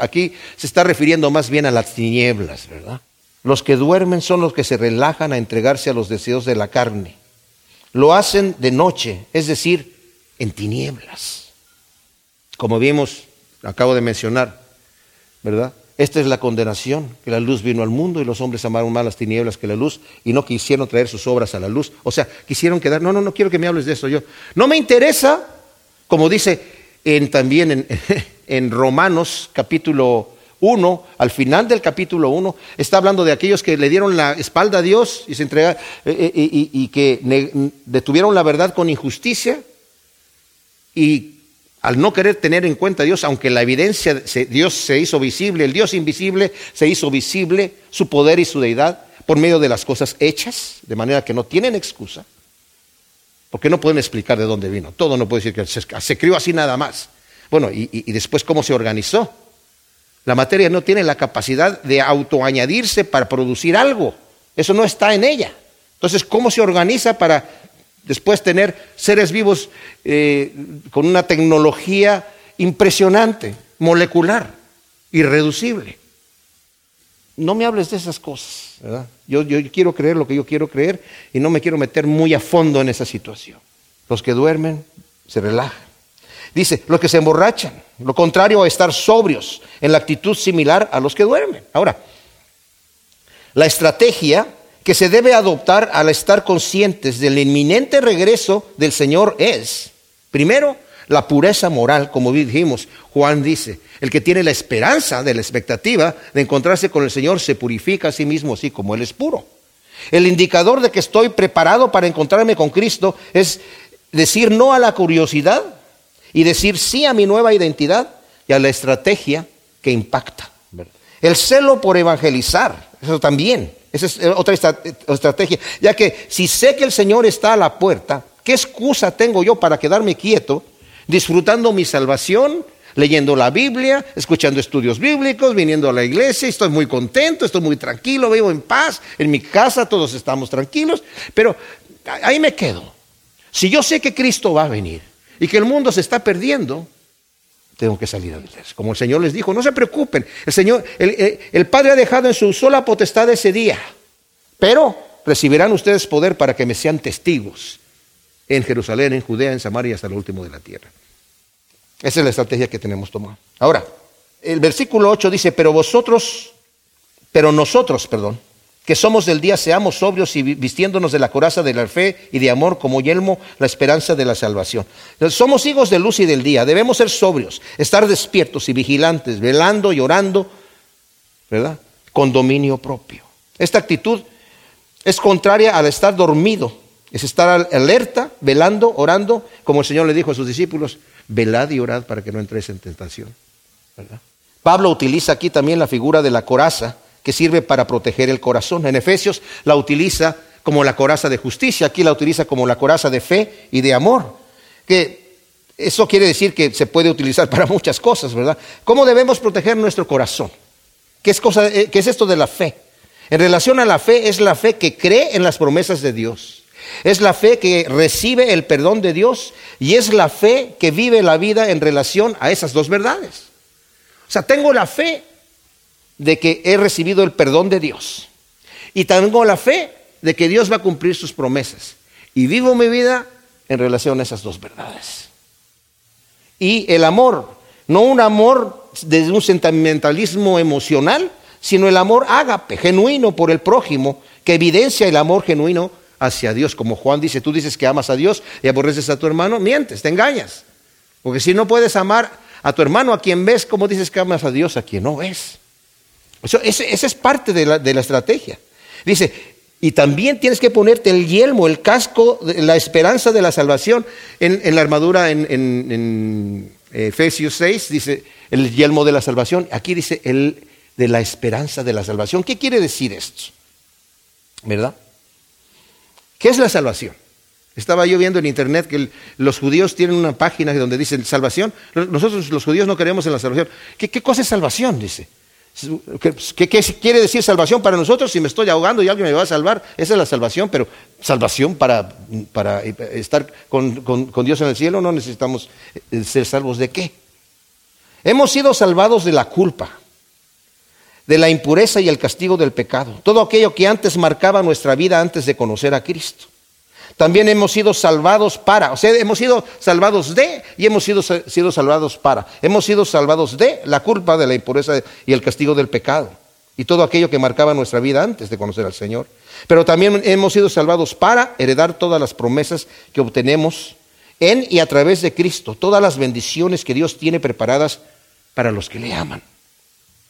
aquí se está refiriendo más bien a las tinieblas, ¿verdad? Los que duermen son los que se relajan a entregarse a los deseos de la carne. Lo hacen de noche, es decir, en tinieblas. Como vimos, acabo de mencionar, ¿verdad? Esta es la condenación, que la luz vino al mundo y los hombres amaron más las tinieblas que la luz y no quisieron traer sus obras a la luz. O sea, quisieron quedar, no, no, no quiero que me hables de eso yo. No me interesa, como dice en, también en, en Romanos capítulo 1, al final del capítulo 1, está hablando de aquellos que le dieron la espalda a Dios y se entregaron eh, eh, y, que detuvieron la verdad con injusticia y al no querer tener en cuenta a Dios, aunque la evidencia, de Dios se hizo visible, el Dios invisible se hizo visible, su poder y su deidad, por medio de las cosas hechas, de manera que no tienen excusa, porque no pueden explicar de dónde vino. Todo no puede decir que se, se crió así nada más. Bueno, y después cómo se organizó la materia no tiene la capacidad de autoañadirse para producir algo. Eso no está en ella. Entonces, ¿cómo se organiza para después tener seres vivos eh, con una tecnología impresionante, molecular, irreducible? No me hables de esas cosas. yo quiero creer lo que yo quiero creer y no me quiero meter muy a fondo en esa situación. Los que duermen se relajan Dice, los que se emborrachan, lo contrario a estar sobrios, en la actitud similar a los que duermen. Ahora, la estrategia que se debe adoptar al estar conscientes del inminente regreso del Señor es, primero, la pureza moral, como dijimos, Juan dice, el que tiene la esperanza de la expectativa de encontrarse con el Señor se purifica a sí mismo así como Él es puro. El indicador de que estoy preparado para encontrarme con Cristo es decir no a la curiosidad y decir sí a mi nueva identidad y a la estrategia que impacta. El celo por evangelizar, eso también, esa es otra estrategia, ya que si sé que el Señor está a la puerta, ¿qué excusa tengo yo para quedarme quieto, disfrutando mi salvación leyendo la Biblia, escuchando estudios bíblicos, viniendo a la iglesia, estoy muy contento, estoy muy tranquilo, vivo en paz, en mi casa todos estamos tranquilos, pero ahí me quedo. Si yo sé que Cristo va a venir y que el mundo se está perdiendo, tengo que salir adelante. Como el Señor les dijo, no se preocupen, el Señor, el, el Padre ha dejado en su sola potestad ese día, pero recibirán ustedes poder para que me sean testigos en Jerusalén, en Judea, en Samaria hasta el último de la tierra. Esa es la estrategia que tenemos tomar. Ahora, el versículo 8 dice, pero vosotros, pero nosotros, perdón, que somos del día, seamos sobrios y vistiéndonos de la coraza de la fe y de amor como yelmo, la esperanza de la salvación. Somos hijos de luz y del día, debemos ser sobrios, estar despiertos y vigilantes, velando y orando, ¿verdad? Con dominio propio. Esta actitud es contraria al estar dormido, es estar alerta, velando, orando, como el Señor le dijo a sus discípulos, velad y orad para que no entréis en tentación. Pablo utiliza aquí también la figura de la coraza que sirve para proteger el corazón. En Efesios la utiliza como la coraza de justicia, aquí la utiliza como la coraza de fe y de amor. Que eso quiere decir que se puede utilizar para muchas cosas, ¿verdad? ¿Cómo debemos proteger nuestro corazón? ¿Qué es, cosa, eh, qué es esto de la fe? En relación a la fe es la fe que cree en las promesas de Dios. Es la fe que recibe el perdón de Dios y es la fe que vive la vida en relación a esas dos verdades. O sea, tengo la fe de que he recibido el perdón de Dios y tengo la fe de que Dios va a cumplir sus promesas y vivo mi vida en relación a esas dos verdades. Y el amor, no un amor desde un sentimentalismo emocional, sino el amor ágape, genuino por el prójimo, que evidencia el amor genuino hacia Dios. Como Juan dice, tú dices que amas a Dios y aborreces a tu hermano, mientes, te engañas. Porque si no puedes amar a tu hermano a quien ves, ¿cómo dices que amas a Dios a quien no ves? Eso, esa es parte de la, estrategia. Dice, y también tienes que ponerte el yelmo, el casco, la esperanza de la salvación en, la armadura en, en, Efesios 6, dice el yelmo de la salvación. Aquí dice el de la esperanza de la salvación. ¿Qué quiere decir esto? ¿Verdad? ¿Qué es la salvación? Estaba yo viendo en internet que los judíos tienen una página donde dicen salvación. Nosotros los judíos no creemos en la salvación. ¿Qué, cosa es salvación? Dice. ¿Qué, quiere decir salvación para nosotros? Si me estoy ahogando y alguien me va a salvar, esa es la salvación, pero salvación para, para estar con, con Dios en el cielo no necesitamos eh, ser salvos de qué. Hemos sido salvados de la culpa de la impureza y el castigo del pecado, todo aquello que antes marcaba nuestra vida antes de conocer a Cristo. También hemos sido salvados para, o sea, hemos sido salvados de y hemos sido, sido salvados para. Hemos sido salvados de la culpa de la impureza y el castigo del pecado y todo aquello que marcaba nuestra vida antes de conocer al Señor. Pero también hemos sido salvados para heredar todas las promesas que obtenemos en y a través de Cristo, todas las bendiciones que Dios tiene preparadas para los que le aman.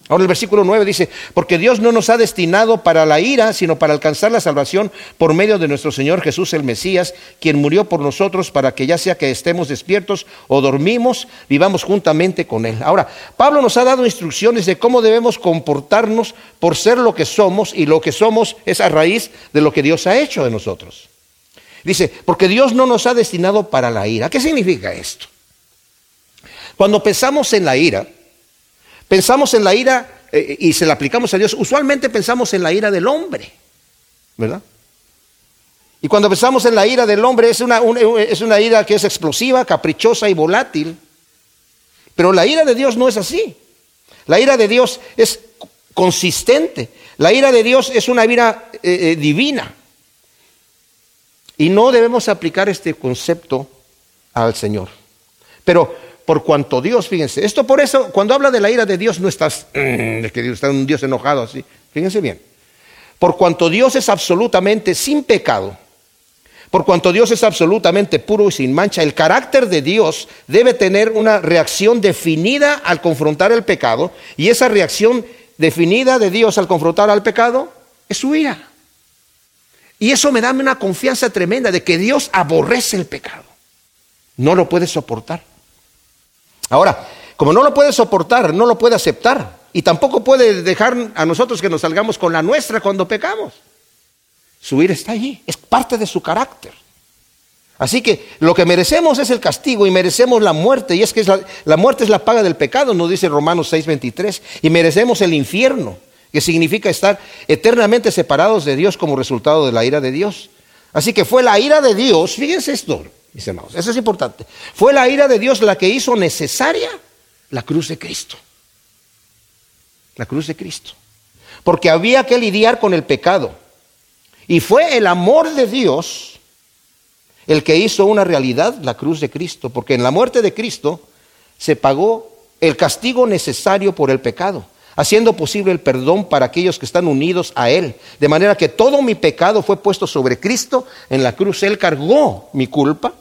Ahora el versículo 9 dice, porque Dios no nos ha destinado para la ira, sino para alcanzar la salvación por medio de nuestro Señor Jesús el Mesías, quien murió por nosotros para que ya sea que estemos despiertos o dormimos, vivamos juntamente con Él. Ahora, Pablo nos ha dado instrucciones de cómo debemos comportarnos por ser lo que somos y lo que somos es a raíz de lo que Dios ha hecho de nosotros. Dice, porque Dios no nos ha destinado para la ira. ¿Qué significa esto? Cuando pensamos en la ira, Pensamos en la ira eh, y se la aplicamos a Dios. Usualmente pensamos en la ira del hombre, ¿verdad? Y cuando pensamos en la ira del hombre es una, es una ira que es explosiva, caprichosa y volátil. Pero la ira de Dios no es así. La ira de Dios es consistente. La ira de Dios es una ira eh, eh, divina. Y no debemos aplicar este concepto al Señor. Pero por cuanto Dios, fíjense, esto por eso, cuando habla de la ira de Dios, no estás, mm, de que Dios está un Dios enojado así, fíjense bien, por cuanto Dios es absolutamente sin pecado, por cuanto Dios es absolutamente puro y sin mancha, el carácter de Dios debe tener una reacción definida al confrontar el pecado, y esa reacción definida de Dios al confrontar al pecado es su ira. Y eso me da una confianza tremenda de que Dios aborrece el pecado. No lo puede soportar. Ahora, como no lo puede soportar, no lo puede aceptar. Y tampoco puede dejar a nosotros que nos salgamos con la nuestra cuando pecamos. Su ira está allí, es parte de su carácter. Así que lo que merecemos es el castigo y merecemos la muerte. Y es que la, muerte es la paga del pecado, nos dice Romanos 6:23. Y merecemos el infierno, que significa estar eternamente separados de Dios como resultado de la ira de Dios. Así que fue la ira de Dios, fíjense esto, mis hermanos, eso es importante. Fue la ira de Dios la que hizo necesaria la cruz de Cristo. La cruz de Cristo. Porque había que lidiar con el pecado. Y fue el amor de Dios el que hizo una realidad la cruz de Cristo, porque en la muerte de Cristo se pagó el castigo necesario por el pecado, haciendo posible el perdón para aquellos que están unidos a Él. De manera que todo mi pecado fue puesto sobre Cristo en la cruz. Él cargó mi culpa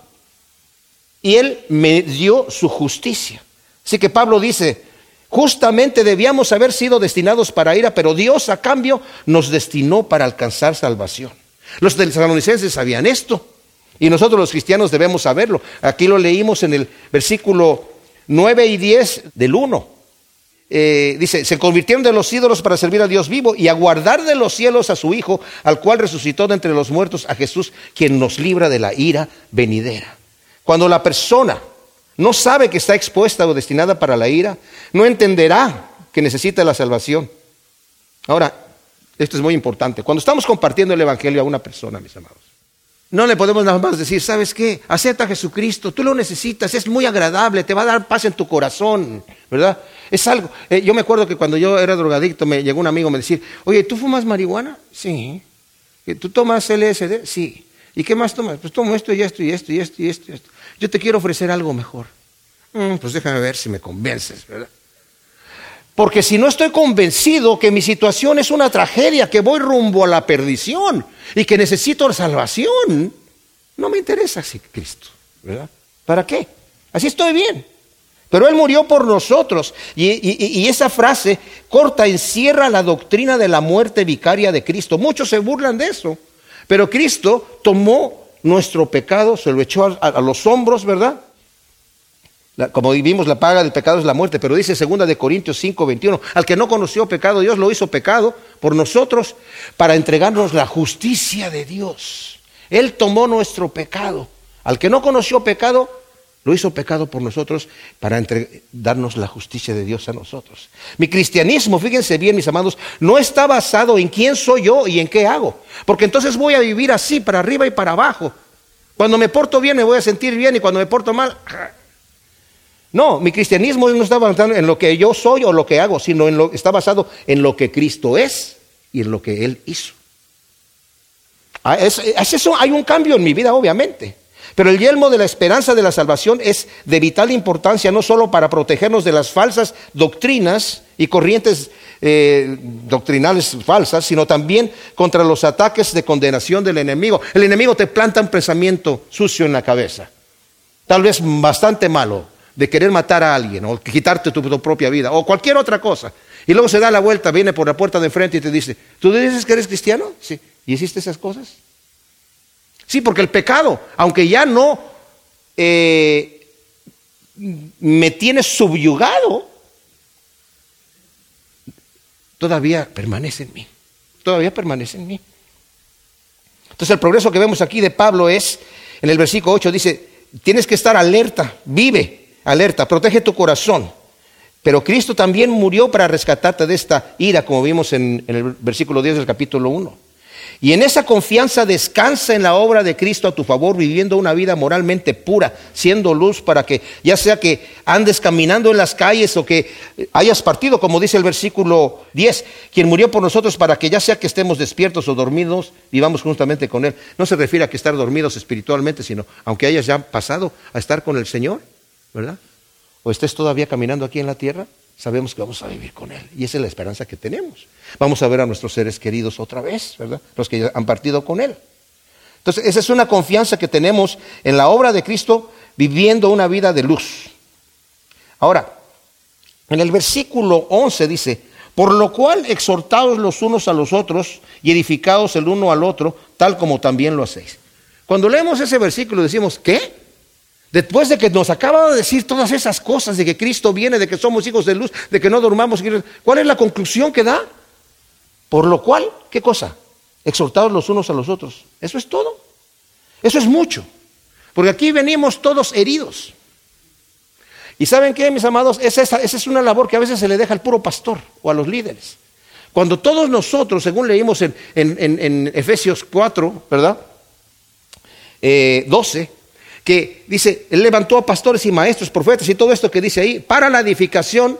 y Él me dio su justicia. Así que Pablo dice, justamente debíamos haber sido destinados para ira, pero Dios a cambio nos destinó para alcanzar salvación. Los tesalonicenses sabían esto. Y nosotros los cristianos debemos saberlo. Aquí lo leímos en el versículo 9 y 10 del 1. Eh, dice, se convirtieron de los ídolos para servir a Dios vivo y a guardar de los cielos a su Hijo, al cual resucitó de entre los muertos a Jesús, quien nos libra de la ira venidera. Cuando la persona no sabe que está expuesta o destinada para la ira, no entenderá que necesita la salvación. Ahora, esto es muy importante. Cuando estamos compartiendo el Evangelio a una persona, mis amados, no le podemos nada más decir, ¿sabes qué? Acepta a Jesucristo, tú lo necesitas, es muy agradable, te va a dar paz en tu corazón, ¿verdad? Es algo. Eh, yo me acuerdo que cuando yo era drogadicto, me llegó un amigo me decía, oye, ¿tú fumas marihuana? Sí. ¿Tú tomas LSD? Sí. ¿Y qué más tomas? Pues tomo esto y esto y esto y esto y esto. Y esto. Yo te quiero ofrecer algo mejor. Mm, pues déjame ver si me convences, ¿verdad? Porque si no estoy convencido que mi situación es una tragedia, que voy rumbo a la perdición y que necesito la salvación, no me interesa así Cristo, ¿verdad? ¿Para qué? Así estoy bien. Pero Él murió por nosotros. Y, y, esa frase corta encierra la doctrina de la muerte vicaria de Cristo. Muchos se burlan de eso. Pero Cristo tomó nuestro pecado, se lo echó a los hombros, ¿verdad? como vimos, la paga del pecado es la muerte, pero dice 2 de Corintios 5, 21, al que no conoció pecado, Dios lo hizo pecado por nosotros para entregarnos la justicia de Dios. Él tomó nuestro pecado. Al que no conoció pecado, lo hizo pecado por nosotros para darnos la justicia de Dios a nosotros. Mi cristianismo, fíjense bien, mis amados, no está basado en quién soy yo y en qué hago. Porque entonces voy a vivir así, para arriba y para abajo. Cuando me porto bien me voy a sentir bien y cuando me porto mal, no, mi cristianismo no está basado en lo que yo soy o lo que hago, sino en lo, está basado en lo que Cristo es y en lo que Él hizo. Ah, es, eso, hay un cambio en mi vida, obviamente. Pero el yelmo de la esperanza de la salvación es de vital importancia no solo para protegernos de las falsas doctrinas y corrientes eh, doctrinales falsas, sino también contra los ataques de condenación del enemigo. El enemigo te planta un pensamiento sucio en la cabeza, tal vez bastante malo, de querer matar a alguien o quitarte tu, propia vida o cualquier otra cosa. Y luego se da la vuelta, viene por la puerta de enfrente y te dice, ¿tú dices que eres cristiano? Sí. ¿Y hiciste esas cosas? Sí, porque el pecado, aunque ya no eh, me tiene subyugado, todavía permanece en mí. Todavía permanece en mí. Entonces el progreso que vemos aquí de Pablo es, en el versículo 8 dice, tienes que estar alerta, vive, alerta, protege tu corazón. Pero Cristo también murió para rescatarte de esta ira, como vimos en, el versículo 10 del capítulo 1. Y en esa confianza descansa en la obra de Cristo a tu favor, viviendo una vida moralmente pura, siendo luz para que, ya sea que andes caminando en las calles o que hayas partido, como dice el versículo 10, quien murió por nosotros para que ya sea que estemos despiertos o dormidos, vivamos justamente con Él. No se refiere a que estar dormidos espiritualmente, sino aunque hayas ya pasado a estar con el Señor. ¿verdad? O estés todavía caminando aquí en la tierra, sabemos que vamos a vivir con Él. Y esa es la esperanza que tenemos. Vamos a ver a nuestros seres queridos otra vez, ¿verdad? Los que ya han partido con Él. Entonces, esa es una confianza que tenemos en la obra de Cristo viviendo una vida de luz. Ahora, en el versículo 11 dice, Por lo cual exhortaos los unos a los otros y edificaos el uno al otro, tal como también lo hacéis. Cuando leemos ese versículo decimos, ¿qué? Después de que nos acaba de decir todas esas cosas, de que Cristo viene, de que somos hijos de luz, de que no dormamos, ¿cuál es la conclusión que da? Por lo cual, ¿qué cosa? Exhortados los unos a los otros. Eso es todo. Eso es mucho. Porque aquí venimos todos heridos. Y saben qué, mis amados, esa, es una labor que a veces se le deja al puro pastor o a los líderes. Cuando todos nosotros, según leímos en, Efesios 4, ¿verdad? 12, eh, que dice, Él levantó a pastores y maestros, profetas y todo esto que dice ahí, para la edificación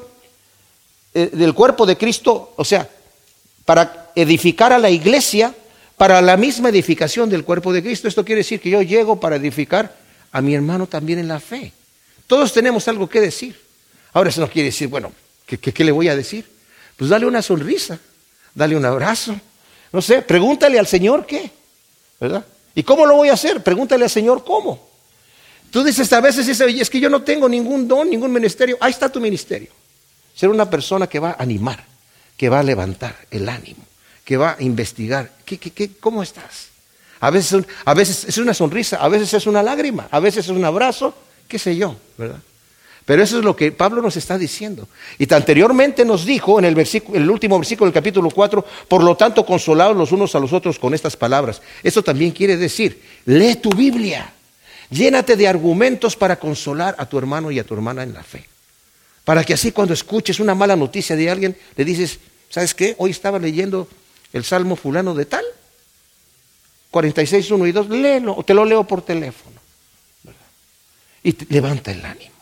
eh, del cuerpo de Cristo, o sea, para edificar a la iglesia, para la misma edificación del cuerpo de Cristo. Esto quiere decir que yo llego para edificar a mi hermano también en la fe. Todos tenemos algo que decir. Ahora eso no quiere decir, bueno, ¿qué, le voy a decir? Pues dale una sonrisa, dale un abrazo, no sé, pregúntale al Señor qué, ¿verdad? ¿Y cómo lo voy a hacer? Pregúntale al Señor cómo. Tú dices a veces, es que yo no tengo ningún don, ningún ministerio. Ahí está tu ministerio. Ser una persona que va a animar, que va a levantar el ánimo, que va a investigar. ¿Qué, qué, cómo estás? A veces, a veces es una sonrisa, a veces es una lágrima, a veces es un abrazo, qué sé yo, ¿verdad? Pero eso es lo que Pablo nos está diciendo. Y anteriormente nos dijo en el, versículo, el último versículo del capítulo 4, por lo tanto, consolados los unos a los otros con estas palabras. Eso también quiere decir, lee tu Biblia, llénate de argumentos para consolar a tu hermano y a tu hermana en la fe. Para que así cuando escuches una mala noticia de alguien, le dices, ¿sabes qué? Hoy estaba leyendo el Salmo fulano de tal. 46, 1 y 2, léelo, o te lo leo por teléfono y levanta el ánimo.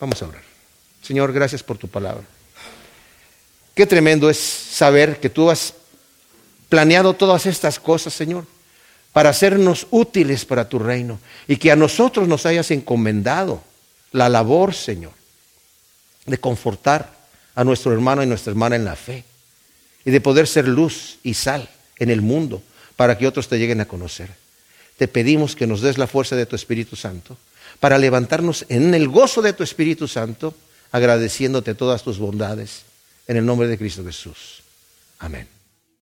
Vamos a orar. Señor, gracias por tu palabra. Qué tremendo es saber que tú has planeado todas estas cosas, Señor, para hacernos útiles para tu reino y que a nosotros nos hayas encomendado la labor, Señor, de confortar a nuestro hermano y nuestra hermana en la fe y de poder ser luz y sal en el mundo para que otros te lleguen a conocer te pedimos que nos des la fuerza de tu Espíritu Santo para levantarnos en el gozo de tu Espíritu Santo, agradeciéndote todas tus bondades. En el nombre de Cristo Jesús. Amén.